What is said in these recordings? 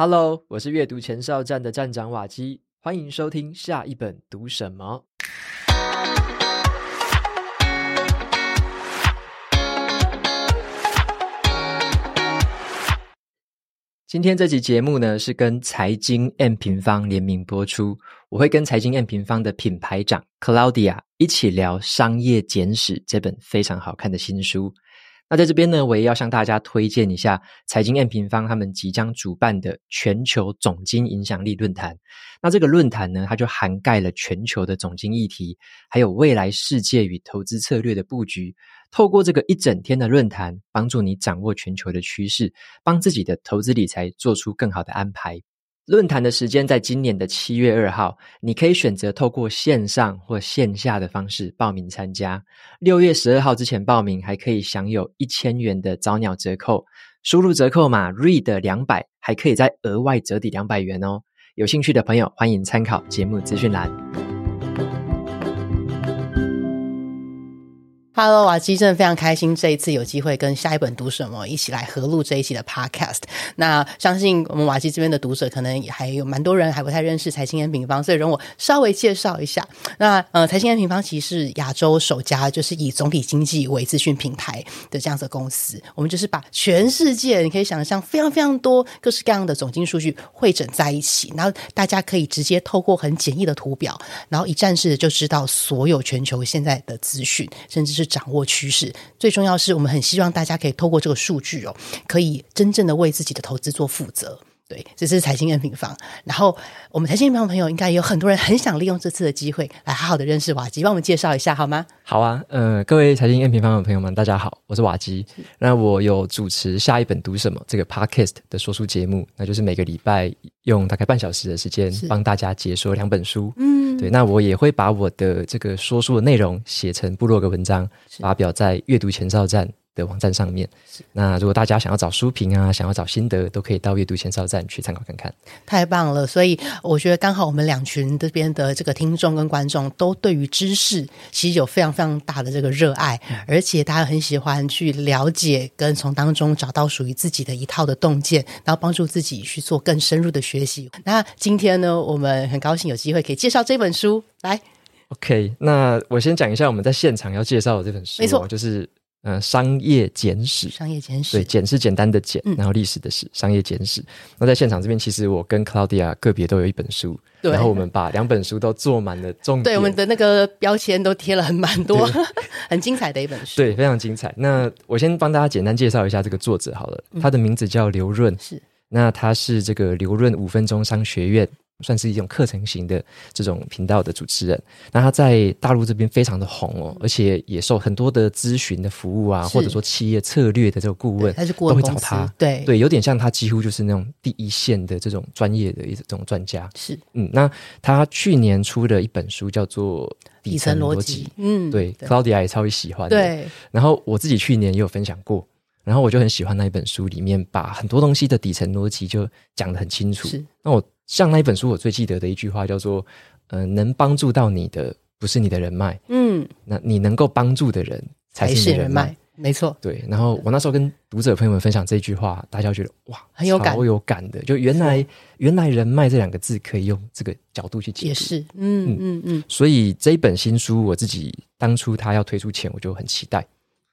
Hello，我是阅读前哨站的站长瓦基，欢迎收听下一本读什么。今天这集节目呢，是跟财经 M 平方联名播出，我会跟财经 M 平方的品牌长 Claudia 一起聊《商业简史》这本非常好看的新书。那在这边呢，我也要向大家推荐一下财经 M 平方他们即将主办的全球总经影响力论坛。那这个论坛呢，它就涵盖了全球的总经议题，还有未来世界与投资策略的布局。透过这个一整天的论坛，帮助你掌握全球的趋势，帮自己的投资理财做出更好的安排。论坛的时间在今年的七月二号，你可以选择透过线上或线下的方式报名参加。六月十二号之前报名，还可以享有一千元的早鸟折扣。输入折扣码 READ 两百，还可以再额外折抵两百元哦。有兴趣的朋友，欢迎参考节目资讯栏。Hello，瓦基真的非常开心，这一次有机会跟下一本读什么一起来合录这一期的 Podcast。那相信我们瓦基这边的读者可能也还有蛮多人还不太认识财经 M 平方，所以容我稍微介绍一下。那呃，财经 M 平方其实是亚洲首家就是以总体经济为资讯平台的这样子的公司。我们就是把全世界你可以想象非常非常多各式各样的总经数据汇整在一起，然后大家可以直接透过很简易的图表，然后一站式的就知道所有全球现在的资讯，甚至是。掌握趋势，最重要是我们很希望大家可以透过这个数据哦，可以真正的为自己的投资做负责。对，这是财经 M 平方。然后我们财经 M 平方的朋友应该有很多人很想利用这次的机会来好好的认识瓦基，帮我们介绍一下好吗？好啊，呃，各位财经 M 平方的朋友们，大家好，我是瓦基。那我有主持下一本读什么这个 Podcast 的说书节目，那就是每个礼拜用大概半小时的时间帮大家解说两本书。嗯，对，那我也会把我的这个说书的内容写成部落格文章，发表在阅读前哨站的网站上面，那如果大家想要找书评啊，想要找心得，都可以到阅读前哨站去参考看看。太棒了！所以我觉得刚好我们两群这边的这个听众跟观众都对于知识其实有非常非常大的这个热爱，嗯、而且大家很喜欢去了解跟从当中找到属于自己的一套的洞见，然后帮助自己去做更深入的学习。那今天呢，我们很高兴有机会可以介绍这本书来。OK，那我先讲一下我们在现场要介绍的这本书，没错，就是。呃，商业简史，商业简史，对，简是简单的简，嗯、然后历史的史，商业简史。那在现场这边，其实我跟 Claudia 个别都有一本书，对然后我们把两本书都做满了重点，对，我们的那个标签都贴了很蛮多，很精彩的一本书，对，非常精彩。那我先帮大家简单介绍一下这个作者好了，他的名字叫刘润，是，那他是这个刘润五分钟商学院。算是一种课程型的这种频道的主持人，那他在大陆这边非常的红哦，而且也受很多的咨询的服务啊，或者说企业策略的这个顾问，他是顾问都会找他，对对，有点像他几乎就是那种第一线的这种专业的一种专家。是，嗯，那他去年出的一本书叫做《底层逻辑》，嗯，对，对，Claudia 也超级喜欢，对。然后我自己去年也有分享过，然后我就很喜欢那一本书里面把很多东西的底层逻辑就讲得很清楚。是，那我。像那一本书，我最记得的一句话叫做：“呃，能帮助到你的不是你的人脉，嗯，那你能够帮助的人才是你的人脉。”没错，对。然后我那时候跟读者朋友们分享这句话，大家觉得哇，很有感，超有感的。就原来原来人脉这两个字可以用这个角度去解释，也是，嗯嗯嗯。所以这一本新书，我自己当初他要推出前，我就很期待。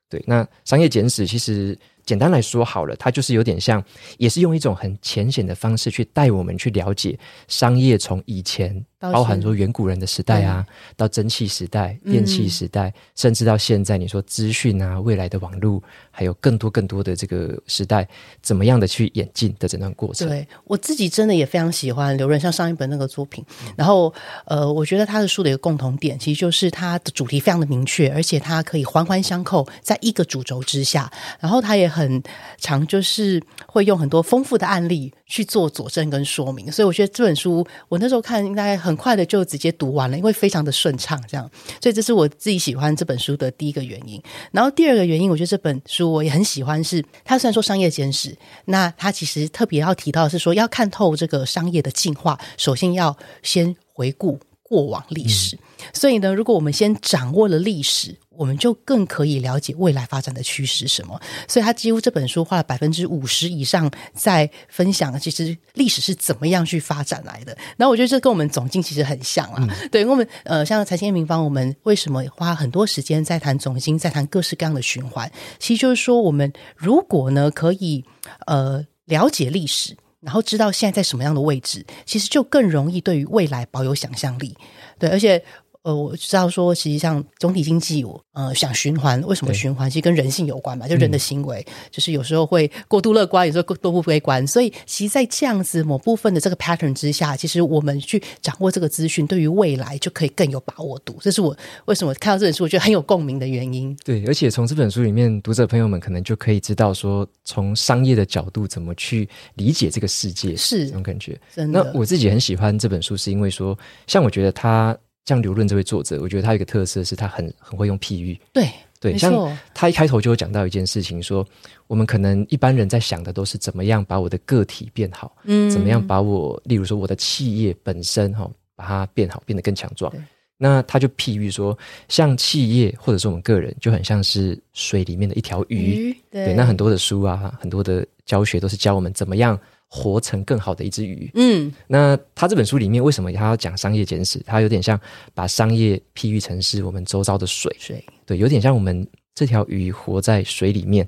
对，那商业简史其实。简单来说好了，它就是有点像，也是用一种很浅显的方式去带我们去了解商业从以前。包含说远古人的时代啊，到蒸汽时代、电气时代，甚至到现在，你说资讯啊、未来的网络，还有更多更多的这个时代，怎么样的去演进的整段过程？对，我自己真的也非常喜欢刘润，像上一本那个作品，然后呃，我觉得他的书的一个共同点，其实就是他的主题非常的明确，而且他可以环环相扣在一个主轴之下，然后他也很常，就是会用很多丰富的案例去做佐证跟说明，所以我觉得这本书我那时候看应该很。很快的就直接读完了，因为非常的顺畅，这样，所以这是我自己喜欢这本书的第一个原因。然后第二个原因，我觉得这本书我也很喜欢是，它虽然说商业简史，那它其实特别要提到是说，要看透这个商业的进化，首先要先回顾。过往历史。嗯、所以呢，如果我们先掌握了历史，我们就更可以了解未来发展的趋势是什么。所以他几乎这本书花了百分之五十以上在分享，其实历史是怎么样去发展来的。然后我觉得这跟我们总经其实很像啊。嗯、对，我们呃，像财经平方，我们为什么花很多时间在谈总经，在谈各式各样的循环？其实就是说，我们如果呢可以呃了解历史。然后知道现在在什么样的位置，其实就更容易对于未来保有想象力。对，而且。呃，我知道说，实际上总体经济，我呃想循环，为什么循环？其实跟人性有关嘛，就人的行为，嗯、就是有时候会过度乐观，有时候过度悲观。所以，其实，在这样子某部分的这个 pattern 之下，其实我们去掌握这个资讯，对于未来就可以更有把握度。这是我为什么看到这本书，我觉得很有共鸣的原因。对，而且从这本书里面，读者朋友们可能就可以知道说，从商业的角度怎么去理解这个世界，是这种感觉。真的，那我自己很喜欢这本书，是因为说，像我觉得他。像刘润这位作者，我觉得他有一个特色是他很很会用譬喻。对对，像他一开头就有讲到一件事情说，说我们可能一般人在想的都是怎么样把我的个体变好，嗯，怎么样把我，例如说我的企业本身哈，把它变好，变得更强壮。那他就譬喻说，像企业或者是我们个人，就很像是水里面的一条鱼。鱼对，对，那很多的书啊，很多的教学都是教我们怎么样。活成更好的一只鱼。嗯，那他这本书里面为什么他要讲商业简史？他有点像把商业譬喻成是我们周遭的水，水对，有点像我们这条鱼活在水里面。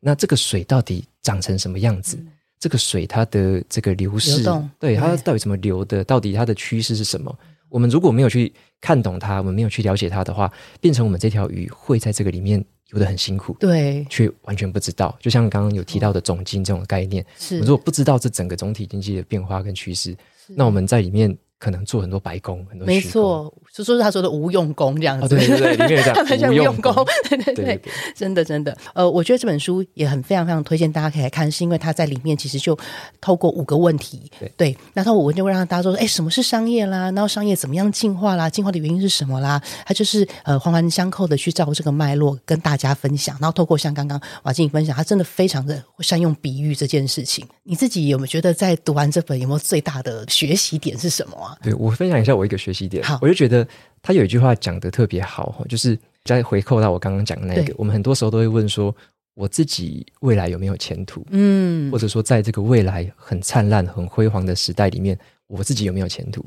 那这个水到底长成什么样子？嗯、这个水它的这个流逝，流对它到底怎么流的？到底它的趋势是什么？我们如果没有去看懂它，我们没有去了解它的话，变成我们这条鱼会在这个里面。游得很辛苦，对，却完全不知道。就像刚刚有提到的总经这种概念，是如果不知道这整个总体经济的变化跟趋势，那我们在里面。可能做很多白工，很多没错，就说是他说的无用功这样子，哦、对对对，里面有讲无用功，对对 对，对对对真的真的，呃，我觉得这本书也很非常非常推荐大家可以来看，是因为他在里面其实就透过五个问题，对，对那他我就会让大家说，哎，什么是商业啦？然后商业怎么样进化啦？进化的原因是什么啦？他就是呃环环相扣的去照顾这个脉络跟大家分享，然后透过像刚刚瓦静分享，他真的非常的善用比喻这件事情。你自己有没有觉得在读完这本有没有最大的学习点是什么啊？对我分享一下。我一个学习点，我就觉得他有一句话讲的特别好，就是再回扣到我刚刚讲的那个，我们很多时候都会问说，我自己未来有没有前途？嗯，或者说在这个未来很灿烂、很辉煌的时代里面，我自己有没有前途？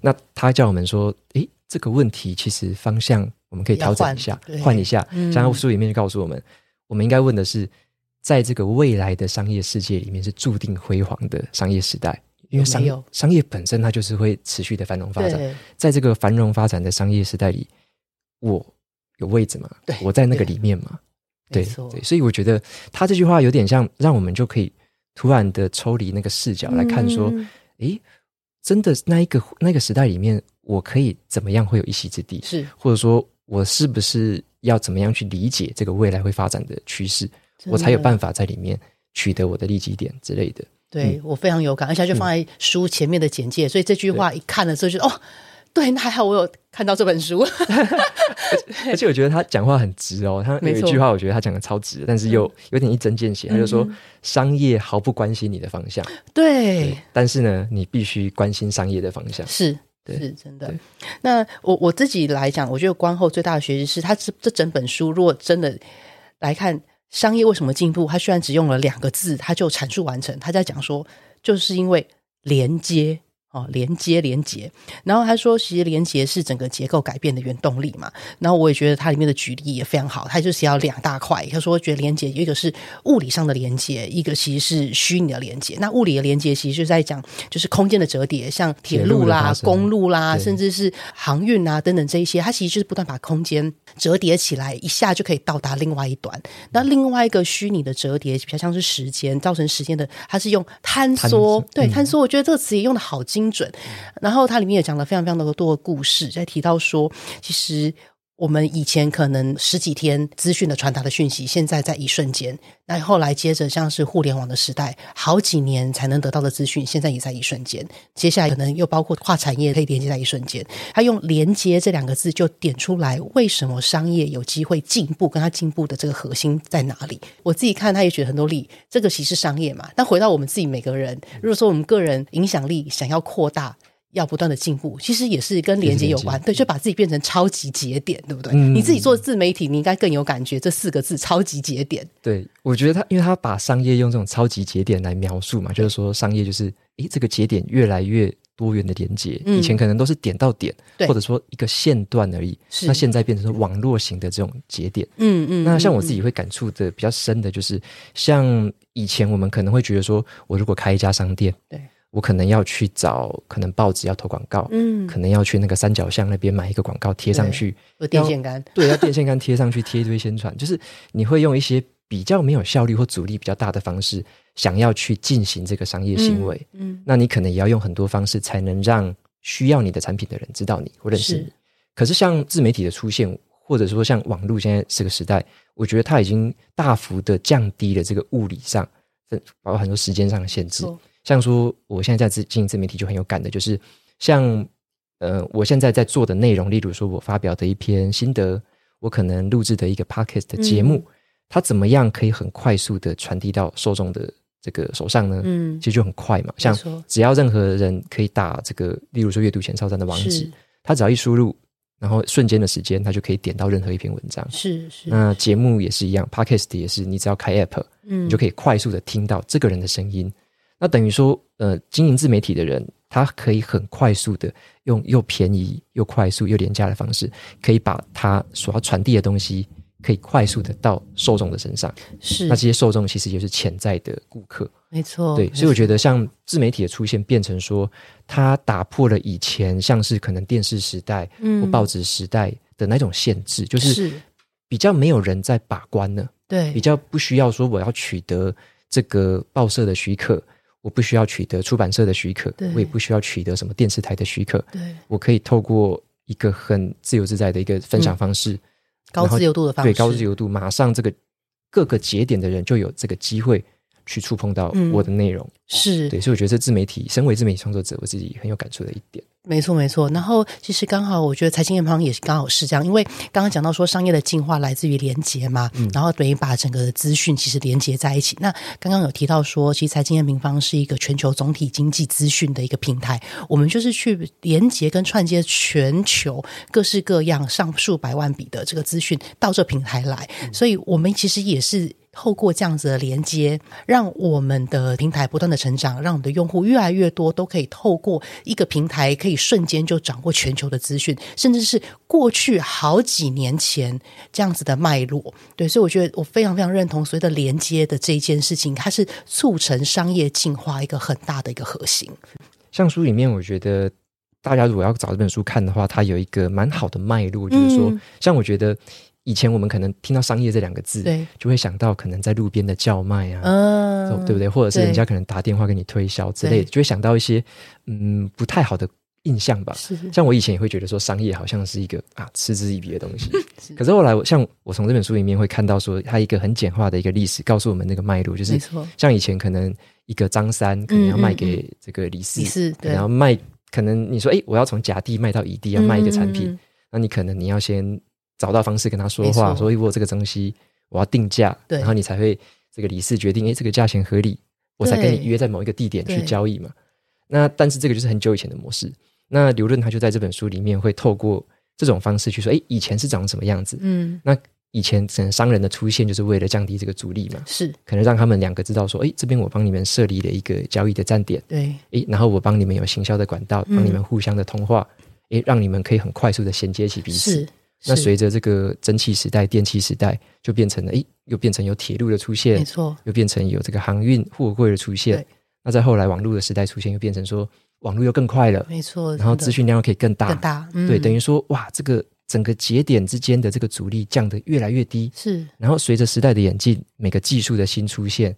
那他叫我们说，诶，这个问题其实方向我们可以调整一下，换，换一下。嗯、像书里面就告诉我们，我们应该问的是，在这个未来的商业世界里面，是注定辉煌的商业时代。因为商业商业本身它就是会持续的繁荣发展，在这个繁荣发展的商业时代里，我有位置吗？对，我在那个里面嘛？对对，所以我觉得他这句话有点像，让我们就可以突然的抽离那个视角来看，说，诶、嗯，真的那一个那个时代里面，我可以怎么样会有一席之地？是，或者说我是不是要怎么样去理解这个未来会发展的趋势，我才有办法在里面取得我的利基点之类的。对，我非常有感，而且就放在书前面的简介，嗯、所以这句话一看了之后就，哦，对，那还好我有看到这本书。而且我觉得他讲话很直哦，他有一句话，我觉得他讲的超直，但是又有点一针见血。嗯、他就说，商业毫不关心你的方向，对，对，但是呢，你必须关心商业的方向，是，对。是真的。那我我自己来讲，我觉得观后最大的学习是，他这这整本书，如果真的来看。商业为什么进步？他虽然只用了两个字，他就阐述完成。他在讲说，就是因为连接。哦，连接连接，然后他说，其实连接是整个结构改变的原动力嘛。然后我也觉得它里面的举例也非常好，它就是要两大块。他说，觉得连接一个是物理上的连接，一个其实是虚拟的连接。那物理的连接其实就在讲，就是空间的折叠，像铁路啦、公路啦，甚至是航运啊等等这一些，它其实就是不断把空间折叠起来，一下就可以到达另外一端。那另外一个虚拟的折叠，比较像是时间，造成时间的，它是用坍缩。对，坍缩，我觉得这个词也用的好精。精准，然后它里面也讲了非常非常多的故事，在提到说，其实。我们以前可能十几天资讯的传达的讯息，现在在一瞬间。那后来接着像是互联网的时代，好几年才能得到的资讯，现在也在一瞬间。接下来可能又包括跨产业可以连接在一瞬间。他用“连接”这两个字就点出来，为什么商业有机会进步，跟它进步的这个核心在哪里？我自己看，他也举很多例，这个其实商业嘛。但回到我们自己每个人，如果说我们个人影响力想要扩大。要不断的进步，其实也是跟连接有关。对，就把自己变成超级节点，对不对？嗯、你自己做自媒体，你应该更有感觉。这四个字“超级节点”，对，我觉得他，因为他把商业用这种超级节点来描述嘛，就是说商业就是，诶，这个节点越来越多元的连接。嗯、以前可能都是点到点，或者说一个线段而已。那现在变成说网络型的这种节点。嗯嗯。那像我自己会感触的比较深的，就是像以前我们可能会觉得说，我如果开一家商店，对。我可能要去找，可能报纸要投广告，嗯，可能要去那个三角巷那边买一个广告贴上去，有电线杆，对，要电线杆贴上去贴一堆宣传，就是你会用一些比较没有效率或阻力比较大的方式，想要去进行这个商业行为，嗯，嗯，那你可能也要用很多方式才能让需要你的产品的人知道你或认识你。是，可是像自媒体的出现，或者说像网络现在这个时代，我觉得它已经大幅的降低了这个物理上，包括很多时间上的限制。像说，我现在在自经营自媒体就很有感的，就是像呃，我现在在做的内容，例如说我发表的一篇心得，我可能录制的一个 podcast 的节目，嗯、它怎么样可以很快速的传递到受众的这个手上呢？嗯，其实就很快嘛。像只要任何人可以打这个，例如说阅读前哨站的网址，他只要一输入，然后瞬间的时间，他就可以点到任何一篇文章。是是。那节目也是一样，podcast 也是，你只要开 app，嗯，你就可以快速的听到这个人的声音。那等于说，呃，经营自媒体的人，他可以很快速的用又便宜又快速又廉价的方式，可以把他所要传递的东西，可以快速的到受众的身上。是，那这些受众其实就是潜在的顾客。没错，对，所以我觉得像自媒体的出现，变成说，它打破了以前像是可能电视时代或报纸时代的那种限制，嗯、就是比较没有人在把关了。对，比较不需要说我要取得这个报社的许可。我不需要取得出版社的许可，我也不需要取得什么电视台的许可，我可以透过一个很自由自在的一个分享方式，嗯、高自由度的方式，对高自由度，马上这个各个节点的人就有这个机会去触碰到我的内容，嗯、是对，所以我觉得这自媒体，身为自媒体创作者，我自己很有感触的一点。没错，没错。然后其实刚好，我觉得财经研方也是刚好是这样，因为刚刚讲到说商业的进化来自于连接嘛，嗯、然后等于把整个资讯其实连接在一起。那刚刚有提到说，其实财经研平方是一个全球总体经济资讯的一个平台，我们就是去连接跟串接全球各式各样上数百万笔的这个资讯到这平台来，嗯、所以我们其实也是。透过这样子的连接，让我们的平台不断的成长，让我们的用户越来越多，都可以透过一个平台，可以瞬间就掌握全球的资讯，甚至是过去好几年前这样子的脉络。对，所以我觉得我非常非常认同所谓的连接的这一件事情，它是促成商业进化一个很大的一个核心。像书里面，我觉得大家如果要找这本书看的话，它有一个蛮好的脉络，就是说，嗯、像我觉得。以前我们可能听到商业这两个字，对，就会想到可能在路边的叫卖啊，嗯，对不对？或者是人家可能打电话给你推销之类的，就会想到一些嗯不太好的印象吧。是，像我以前也会觉得说商业好像是一个啊嗤之以鼻的东西。是，可是后来我，像我从这本书里面会看到说，它一个很简化的一个历史，告诉我们那个脉络，就是像以前可能一个张三可能要卖给这个李四，李四，然后卖可能你说哎，我要从甲地卖到乙地要卖一个产品，那你可能你要先。找到方式跟他说话，说：“我这个东西我要定价，然后你才会这个理事决定，哎，这个价钱合理，我才跟你约在某一个地点去交易嘛。”那但是这个就是很久以前的模式。那刘润他就在这本书里面会透过这种方式去说：“哎，以前是长什么样子？”嗯，那以前整商人的出现就是为了降低这个阻力嘛，是可能让他们两个知道说：“哎，这边我帮你们设立了一个交易的站点，对，哎，然后我帮你们有行销的管道，帮你们互相的通话，哎、嗯，让你们可以很快速的衔接起彼此。”是。那随着这个蒸汽时代、电气时代，就变成了，诶，又变成有铁路的出现，没错，又变成有这个航运货柜的出现。那在后来网络的时代出现，又变成说网络又更快了，没错，然后资讯量又可以更大，更大，嗯、对，等于说哇，这个整个节点之间的这个阻力降得越来越低，是。然后随着时代的演进，每个技术的新出现。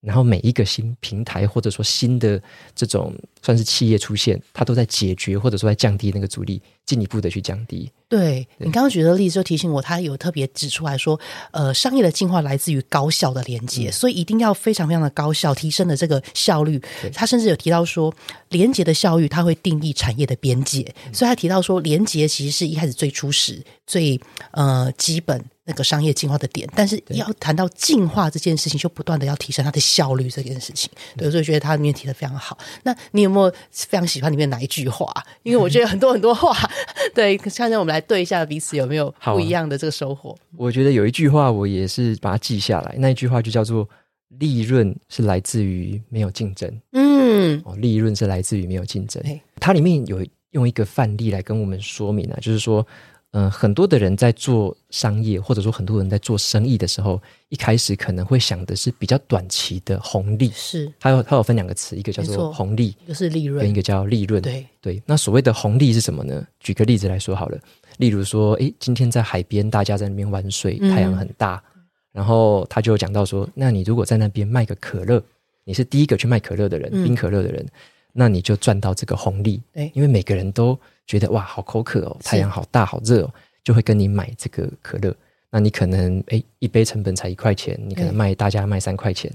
然后每一个新平台或者说新的这种算是企业出现，它都在解决或者说在降低那个阻力，进一步的去降低。对，对你刚刚举的例子就提醒我，他有特别指出来说，呃，商业的进化来自于高效的连接，嗯、所以一定要非常非常的高效，提升了这个效率。他甚至有提到说，连接的效率，它会定义产业的边界，嗯、所以他提到说，连接其实是一开始最初始、最呃基本。那个商业进化的点，但是要谈到进化这件事情，就不断的要提升它的效率这件事情。对，所以觉得他里面提的非常好。那你有没有非常喜欢里面哪一句话？因为我觉得很多很多话，对，看看我们来对一下彼此有没有不一样的这个收获。我觉得有一句话，我也是把它记下来。那一句话就叫做“利润是来自于没有竞争”。嗯，哦，利润是来自于没有竞争。它里面有用一个范例来跟我们说明啊，就是说。嗯、呃，很多的人在做商业，或者说很多人在做生意的时候，一开始可能会想的是比较短期的红利。是，它有它有分两个词，一个叫做红利，一个是利润，跟一个叫利润。对对，那所谓的红利是什么呢？举个例子来说好了，例如说，诶，今天在海边，大家在那边玩水，太阳很大，嗯、然后他就讲到说，那你如果在那边卖个可乐，你是第一个去卖可乐的人，嗯、冰可乐的人，那你就赚到这个红利。对，因为每个人都。觉得哇，好口渴哦，太阳好大，好热哦，就会跟你买这个可乐。那你可能诶，一杯成本才一块钱，你可能卖大家卖三块钱，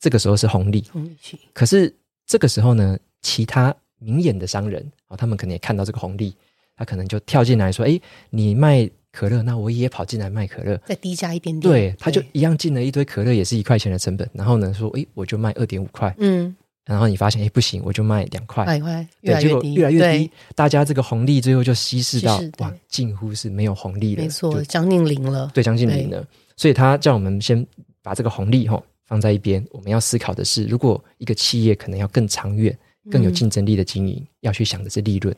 这个时候是红利。红利。可是这个时候呢，其他明眼的商人啊，他们可能也看到这个红利，他可能就跳进来说：“哎，你卖可乐，那我也跑进来卖可乐，再低价一点点。”对，他就一样进了一堆可乐，也是一块钱的成本。然后呢，说：“哎，我就卖二点五块。”嗯。然后你发现，哎，不行，我就卖两块，两块，越来越低，结果越来越低，大家这个红利最后就稀释到哇，近乎是没有红利了，没错，将近零了，对，将近零了。所以他叫我们先把这个红利哈放在一边，我们要思考的是，如果一个企业可能要更长远、更有竞争力的经营，要去想的是利润。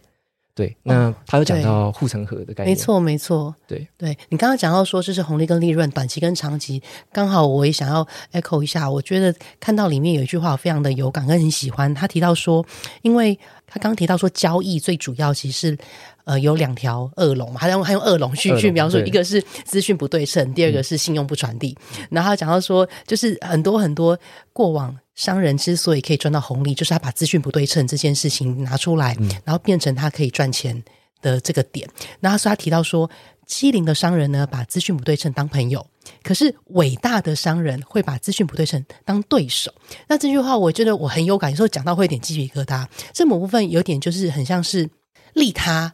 对，那他有讲到护城河的概念，没错，没错。对，对你刚刚讲到说这是红利跟利润，短期跟长期，刚好我也想要 echo 一下。我觉得看到里面有一句话，我非常的有感跟很喜欢。他提到说，因为他刚刚提到说，交易最主要其实是。呃，有两条恶龙嘛，他用他用恶龙去去描述，一个是资讯不对称，第二个是信用不传递。嗯、然后他讲到说，就是很多很多过往商人之所以可以赚到红利，就是他把资讯不对称这件事情拿出来，嗯、然后变成他可以赚钱的这个点。然后他提到说，机灵的商人呢，把资讯不对称当朋友，可是伟大的商人会把资讯不对称当对手。那这句话我觉得我很有感，有时候讲到会有点鸡皮疙瘩。这某部分有点就是很像是利他。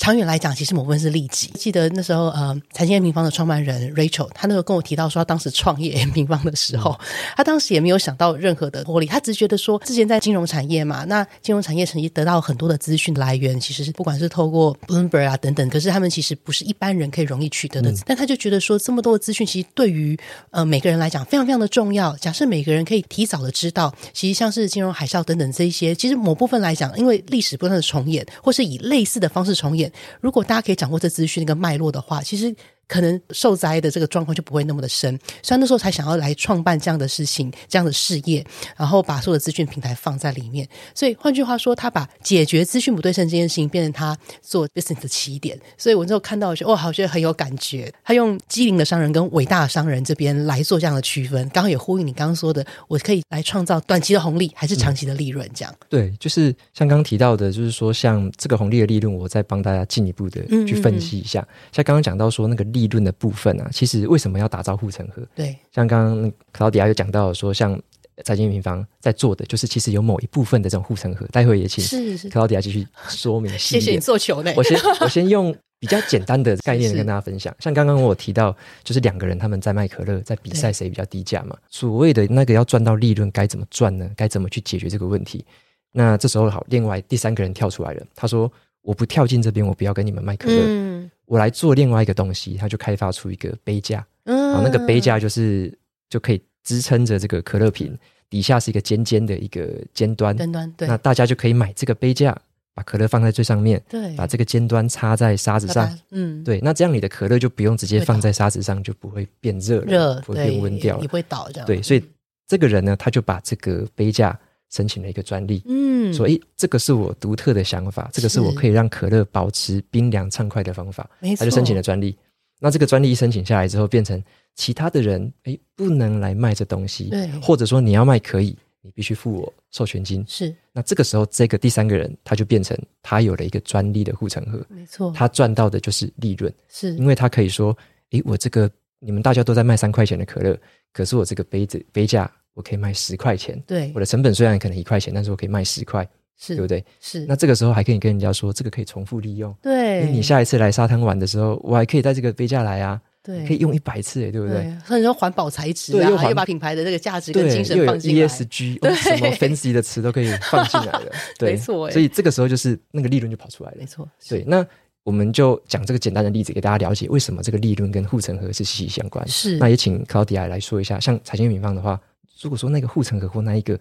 长远来讲，其实某部分是利己。记得那时候，呃，财经 M 平方的创办人 Rachel，他那时候跟我提到说，他当时创业 M 平方的时候，他当时也没有想到任何的获利，他只是觉得说，之前在金融产业嘛，那金融产业曾经得到很多的资讯来源，其实是不管是透过 Bloomberg 啊等等，可是他们其实不是一般人可以容易取得的。嗯、但他就觉得说，这么多的资讯，其实对于呃每个人来讲，非常非常的重要。假设每个人可以提早的知道，其实像是金融海啸等等这一些，其实某部分来讲，因为历史不断的重演，或是以类似的方式重演。如果大家可以掌握这资讯那个脉络的话，其实。可能受灾的这个状况就不会那么的深，所以那时候才想要来创办这样的事情、这样的事业，然后把所有的资讯平台放在里面。所以换句话说，他把解决资讯不对称这件事情变成他做 business 的起点。所以我那时候看到，我觉得哇，好，觉得很有感觉。他用机灵的商人跟伟大的商人这边来做这样的区分，刚好也呼应你刚刚说的，我可以来创造短期的红利还是长期的利润？这样、嗯、对，就是像刚刚提到的，就是说像这个红利的利润，我再帮大家进一步的去分析一下。嗯嗯嗯，像刚刚讲到说那个利。利润的部分啊，其实为什么要打造护城河？对，像刚刚克劳迪亚有讲到说，像财经平方在做的，就是其实有某一部分的这种护城河。待会也请克劳迪亚继续说明。谢谢你做球呢。我先 我先用比较简单的概念跟大家分享。像刚刚我提到，就是两个人他们在卖可乐，在比赛谁比较低价嘛。所谓的那个要赚到利润，该怎么赚呢？该怎么去解决这个问题？那这时候好，另外第三个人跳出来了，他说：“我不跳进这边，我不要跟你们卖可乐。嗯”我来做另外一个东西，他就开发出一个杯架，嗯，那个杯架就是就可以支撑着这个可乐瓶，底下是一个尖尖的一个尖端，尖端，对，那大家就可以买这个杯架，把可乐放在最上面，对，把这个尖端插在沙子上，嗯，对，那这样你的可乐就不用直接放在沙子上，就不会变热了，热，不会变温掉了，你不会倒这样，对，所以这个人呢，他就把这个杯架。申请了一个专利，嗯，所以这个是我独特的想法，这个是我可以让可乐保持冰凉畅快的方法，没错，他就申请了专利。那这个专利一申请下来之后，变成其他的人诶不能来卖这东西，对，或者说你要卖可以，你必须付我授权金。是，那这个时候，这个第三个人他就变成他有了一个专利的护城河，没错，他赚到的就是利润，是。因为他可以说，诶，我这个你们大家都在卖三块钱的可乐，可是我这个杯子杯价我可以卖十块钱，对，我的成本虽然可能一块钱，但是我可以卖十块，是，对不对？是，那这个时候还可以跟人家说，这个可以重复利用，对，你下一次来沙滩玩的时候，我还可以带这个杯架来啊。对，可以用一百次，哎，对不对？所以说环保材质啊，又，又把品牌的这个价值跟精神放进来，ESG，对、哦、什么 fancy 的词都可以放进来了，对，没错。所以这个时候就是那个利润就跑出来了，没错。对，那我们就讲这个简单的例子给大家了解，为什么这个利润跟护城河是息息相关。是，那也请 Claudia 来说一下，像财经品方的话。如果说那个护城河或那一个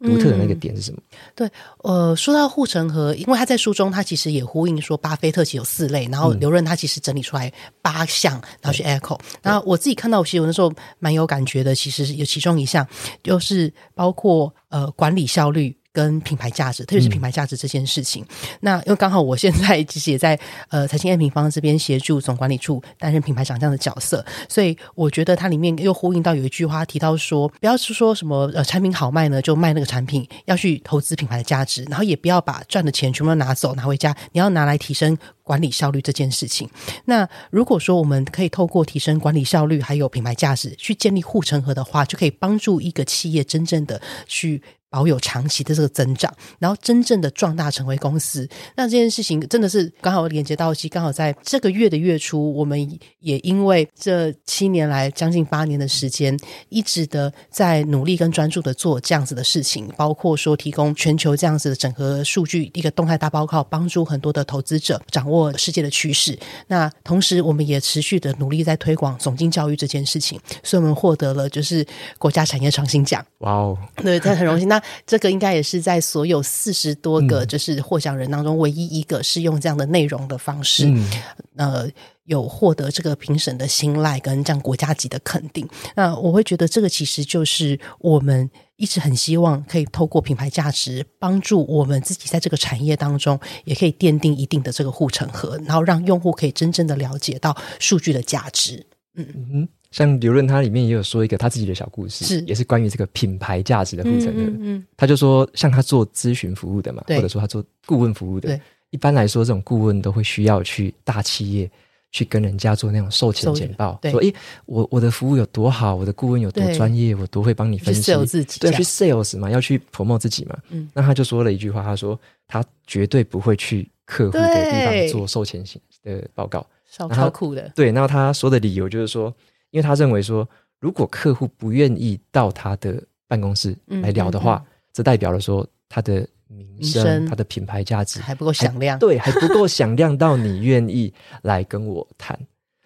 独特的那个点是什么？嗯、对，呃，说到护城河，因为他在书中他其实也呼应说，巴菲特其实有四类，然后刘润他其实整理出来八项，然后去 echo。然后我自己看到，其实我那时候蛮有感觉的，其实有其中一项就是包括呃管理效率。跟品牌价值，特别是品牌价值这件事情。嗯、那因为刚好我现在其实也在呃财经 M 平方这边协助总管理处担任品牌长这样的角色，所以我觉得它里面又呼应到有一句话提到说，不要是说什么呃产品好卖呢就卖那个产品，要去投资品牌的价值，然后也不要把赚的钱全部都拿走拿回家，你要拿来提升管理效率这件事情。那如果说我们可以透过提升管理效率还有品牌价值去建立护城河的话，就可以帮助一个企业真正的去。保有长期的这个增长，然后真正的壮大成为公司，那这件事情真的是刚好连接到，其实刚好在这个月的月初，我们也因为这七年来将近八年的时间，一直的在努力跟专注的做这样子的事情，包括说提供全球这样子的整合数据一个动态大报告，帮助很多的投资者掌握世界的趋势。那同时，我们也持续的努力在推广总经教育这件事情，所以我们获得了就是国家产业创新奖。哇哦，对，这很荣幸。那这个应该也是在所有四十多个就是获奖人当中，唯一一个是用这样的内容的方式，嗯、呃，有获得这个评审的信赖跟这样国家级的肯定。那我会觉得这个其实就是我们一直很希望可以透过品牌价值，帮助我们自己在这个产业当中，也可以奠定一定的这个护城河，然后让用户可以真正的了解到数据的价值。嗯嗯。像刘润他里面也有说一个他自己的小故事，是也是关于这个品牌价值的护城河。嗯，嗯，嗯，他就说，像他做咨询服务的嘛，或者说他做顾问服务的，一般来说，这种顾问都会需要去大企业去跟人家做那种售前简报，说，诶，我我的服务有多好，我的顾问有多专业，我都会帮你分析。自己对，去 sales 嘛，要去 promote 自己嘛。嗯，那他就说了一句话，他说他绝对不会去客户的地方做售前型的报告，超酷的。对，然后他说的理由就是说。因为他认为说，如果客户不愿意到他的办公室来聊的话，嗯嗯。嗯、这代表了说他的名声、名声他的品牌价值还不够响亮，对，还不够响亮到你愿意来跟我谈，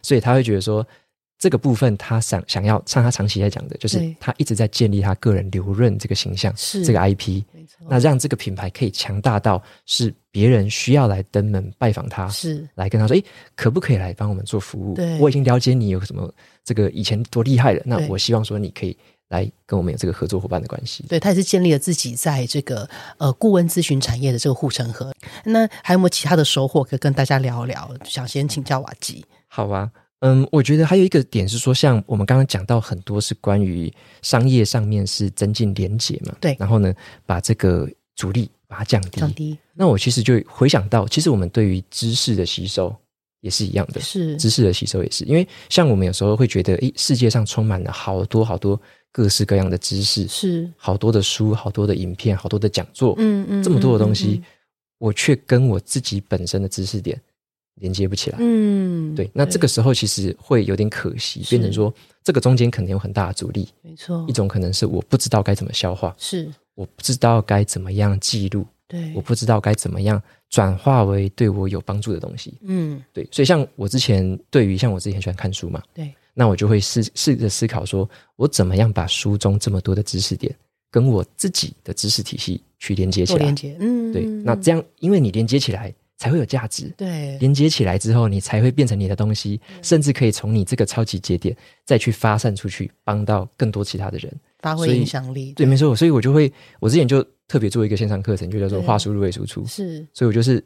所以他会觉得说，这个部分他想想要像他长期在讲的，就是他一直在建立他个人刘润这个形象，是这个 IP，那让这个品牌可以强大到是别人需要来登门拜访他，是来跟他说，诶，可不可以来帮我们做服务？对，我已经了解你有什么。这个以前多厉害了，那我希望说你可以来跟我们有这个合作伙伴的关系。对，他也是建立了自己在这个呃顾问咨询产业的这个护城河。那还有没有其他的收获可以跟大家聊一聊？想先请教瓦吉。好吧，嗯，我觉得还有一个点是说，像我们刚刚讲到很多是关于商业上面是增进连结嘛，对，然后呢，把这个阻力把它降低。降低。那我其实就回想到，其实我们对于知识的吸收。也是一样的，是知识的吸收也是，因为像我们有时候会觉得，诶，世界上充满了好多好多各式各样的知识，是好多的书、好多的影片、好多的讲座，嗯嗯，这么多的东西，嗯嗯嗯、我却跟我自己本身的知识点连接不起来，嗯，对，那这个时候其实会有点可惜，变成说这个中间可能有很大的阻力，没错，一种可能是我不知道该怎么消化，是。我不知道该怎么样记录。对，我不知道该怎么样转化为对我有帮助的东西。嗯，对，所以像我之前对于像我之前喜欢看书嘛，对，那我就会试试着思考说，我怎么样把书中这么多的知识点跟我自己的知识体系去连接起来。连接，嗯，对，那这样，因为你连接起来才会有价值。对，连接起来之后，你才会变成你的东西，甚至可以从你这个超级节点再去发散出去，帮到更多其他的人，发挥影响力。对，没错，所以我就会，我之前就。特别做一个线上课程，就叫做“话输入为输出”。是，所以我就是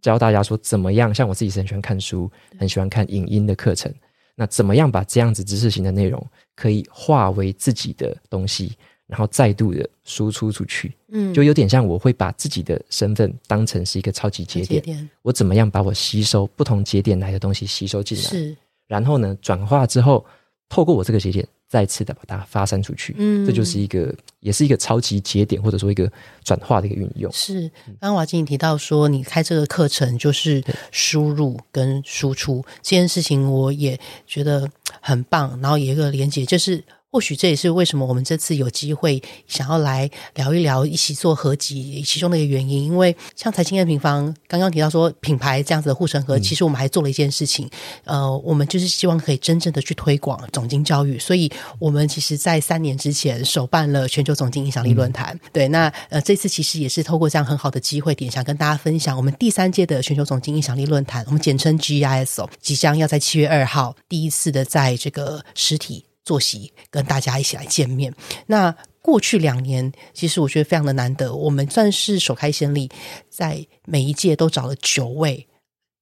教大家说，怎么样？像我自己是很喜欢看书，很喜欢看影音的课程。那怎么样把这样子知识型的内容，可以化为自己的东西，然后再度的输出出去，嗯，就有点像我会把自己的身份当成是一个超级节点，我怎么样把我吸收不同节点来的东西吸收进来，是，然后呢，转化之后，透过我这个节点，再次的把它发散出去，嗯，这就是一个，也是一个超级节点，或者说一个转化的一个运用。是，刚刚瓦基提到说，你开这个课程就是输入跟输出这件事情，我也觉得很棒，然后有一个连接就是。或许这也是为什么我们这次有机会想要来聊一聊，一起做合集其中的一个原因。因为像财经的平方刚刚提到说品牌这样子的护城河，嗯、其实我们还做了一件事情，呃，我们就是希望可以真正的去推广总经教育。所以，我们其实在三年之前首办了全球总经影响力论坛。嗯、对，那呃，这次其实也是透过这样很好的机会点，想跟大家分享我们第三届的全球总经影响力论坛，我们简称 GIS 哦，即将要在七月二号第一次的在这个实体。坐席跟大家一起来见面。那过去两年，其实我觉得非常的难得，我们算是首开先例，在每一届都找了九位。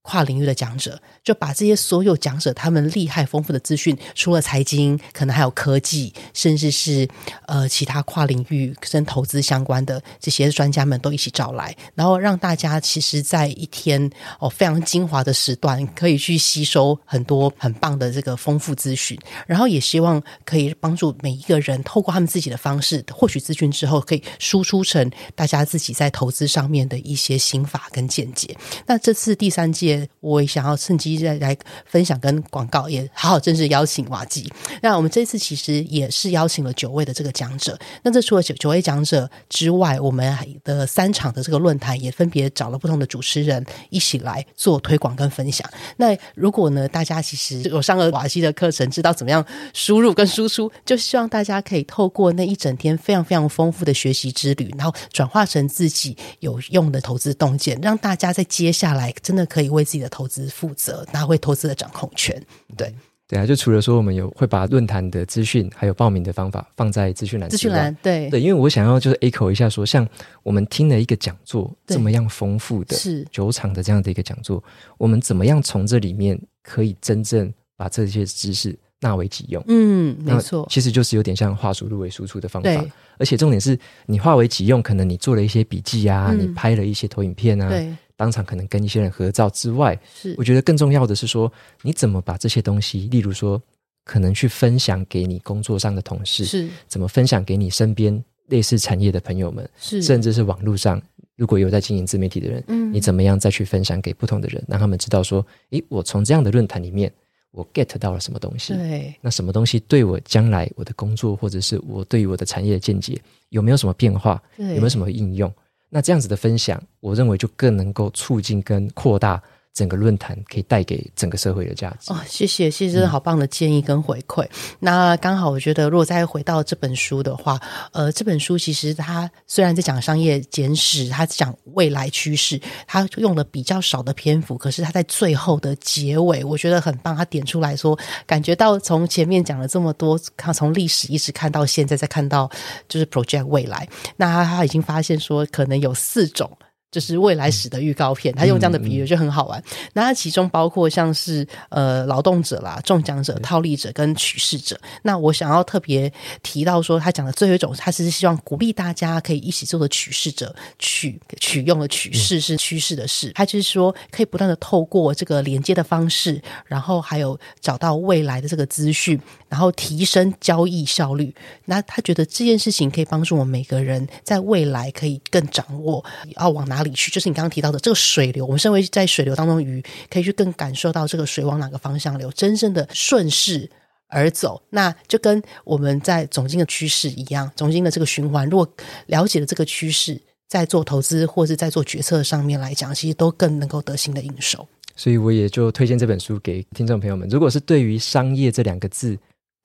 跨领域的讲者，就把这些所有讲者他们厉害丰富的资讯，除了财经，可能还有科技，甚至是呃其他跨领域跟投资相关的这些专家们都一起找来，然后让大家其实在一天哦非常精华的时段，可以去吸收很多很棒的这个丰富资讯，然后也希望可以帮助每一个人透过他们自己的方式获取资讯之后，可以输出成大家自己在投资上面的一些心法跟见解。那这次第三届。我想要趁机再来分享跟广告，也好好正式邀请瓦基。那我们这次其实也是邀请了九位的这个讲者。那这除了九九位讲者之外，我们的三场的这个论坛也分别找了不同的主持人一起来做推广跟分享。那如果呢，大家其实有上了瓦基的课程，知道怎么样输入跟输出，就希望大家可以透过那一整天非常非常丰富的学习之旅，然后转化成自己有用的投资洞见，让大家在接下来真的可以为自己的投资负责，拿回投资的掌控权。对对啊，就除了说我们有会把论坛的资讯还有报名的方法放在资讯栏，资讯栏对对，因为我想要就是 echo 一下说，像我们听了一个讲座这么样丰富的是九场的这样的一个讲座，我们怎么样从这里面可以真正把这些知识纳为己用？嗯，没错，其实就是有点像化输入为输出的方法，而且重点是你化为己用，可能你做了一些笔记啊，嗯、你拍了一些投影片啊，对。当场可能跟一些人合照之外，是我觉得更重要的是说，你怎么把这些东西，例如说，可能去分享给你工作上的同事，是怎么分享给你身边类似产业的朋友们，是甚至是网络上如果有在经营自媒体的人，嗯，你怎么样再去分享给不同的人，让他们知道说，诶，我从这样的论坛里面，我 get 到了什么东西？对，那什么东西对我将来我的工作，或者是我对于我的产业的见解，有没有什么变化？对，有没有什么应用？那这样子的分享，我认为就更能够促进跟扩大。整个论坛可以带给整个社会的价值哦，谢谢，谢谢，好棒的建议跟回馈。那刚好，我觉得如果再回到这本书的话，呃，这本书其实它虽然在讲商业简史，它讲未来趋势，它用了比较少的篇幅，可是它在最后的结尾，我觉得很棒。它点出来说，感觉到从前面讲了这么多，看从历史一直看到现在，再看到就是 project 未来，那他已经发现说，可能有四种。就是未来史的预告片，他用这样的比喻就很好玩。那它其中包括像是呃劳动者啦、中奖者、套利者跟取势者。那我想要特别提到说，他讲的最后一种，他是希望鼓励大家可以一起做的取势者，取取用的取势是趋势的事。他就是说，可以不断的透过这个连接的方式，然后还有找到未来的这个资讯，然后提升交易效率。那他觉得这件事情可以帮助我们每个人在未来可以更掌握要往哪。哪里去？就是你刚刚提到的这个水流。我们身为在水流当中鱼，可以去更感受到这个水往哪个方向流，真正的顺势而走。那就跟我们在总经的趋势一样，总经的这个循环。如果了解了这个趋势，在做投资或是在做决策上面来讲，其实都更能够得心的应手。所以我也就推荐这本书给听众朋友们。如果是对于商业这两个字，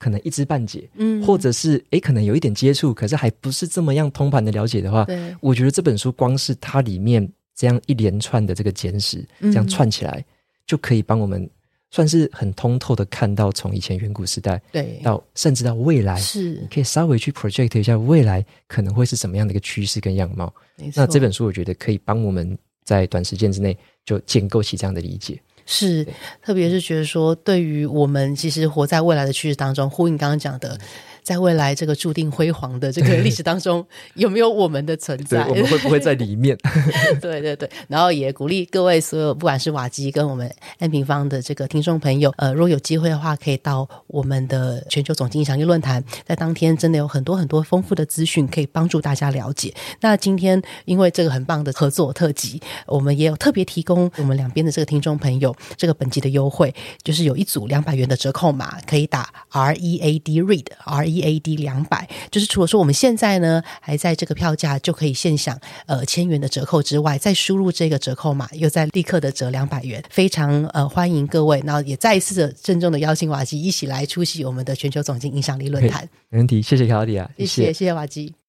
可能一知半解，嗯，或者是诶，可能有一点接触，可是还不是这么样通盘的了解的话，对，我觉得这本书光是它里面这样一连串的这个简史，这样串起来，嗯、就可以帮我们算是很通透的看到从以前远古时代，对，到甚至到未来，是，你可以稍微去 project 一下未来可能会是什么样的一个趋势跟样貌。那这本书我觉得可以帮我们在短时间之内就建构起这样的理解。是，特别是觉得说，对于我们其实活在未来的趋势当中，呼应刚刚讲的，在未来这个注定辉煌的这个历史当中，有没有我们的存在？我们会不会在里面？对对对，然后也鼓励各位所有，不管是瓦基跟我们 N 平方的这个听众朋友，呃，如果有机会的话，可以到我们的全球总经济商业论坛，在当天真的有很多很多丰富的资讯可以帮助大家了解。那今天因为这个很棒的合作特辑，我们也有特别提供我们两边的这个听众朋友这个本集的优惠，就是有一组两百元的折扣码，可以打 R E A D READ R E A D 两百，就是除了说我们现在呢还在这个票价就可以现享呃千元的折扣之外，再输入这个折扣码，又再立刻的折两百元，非常呃欢迎各位，然后也再一次的郑重的邀请瓦基一起来出席我们的全球总经影响力论坛。没问题，谢谢克劳迪啊，谢谢谢谢瓦基。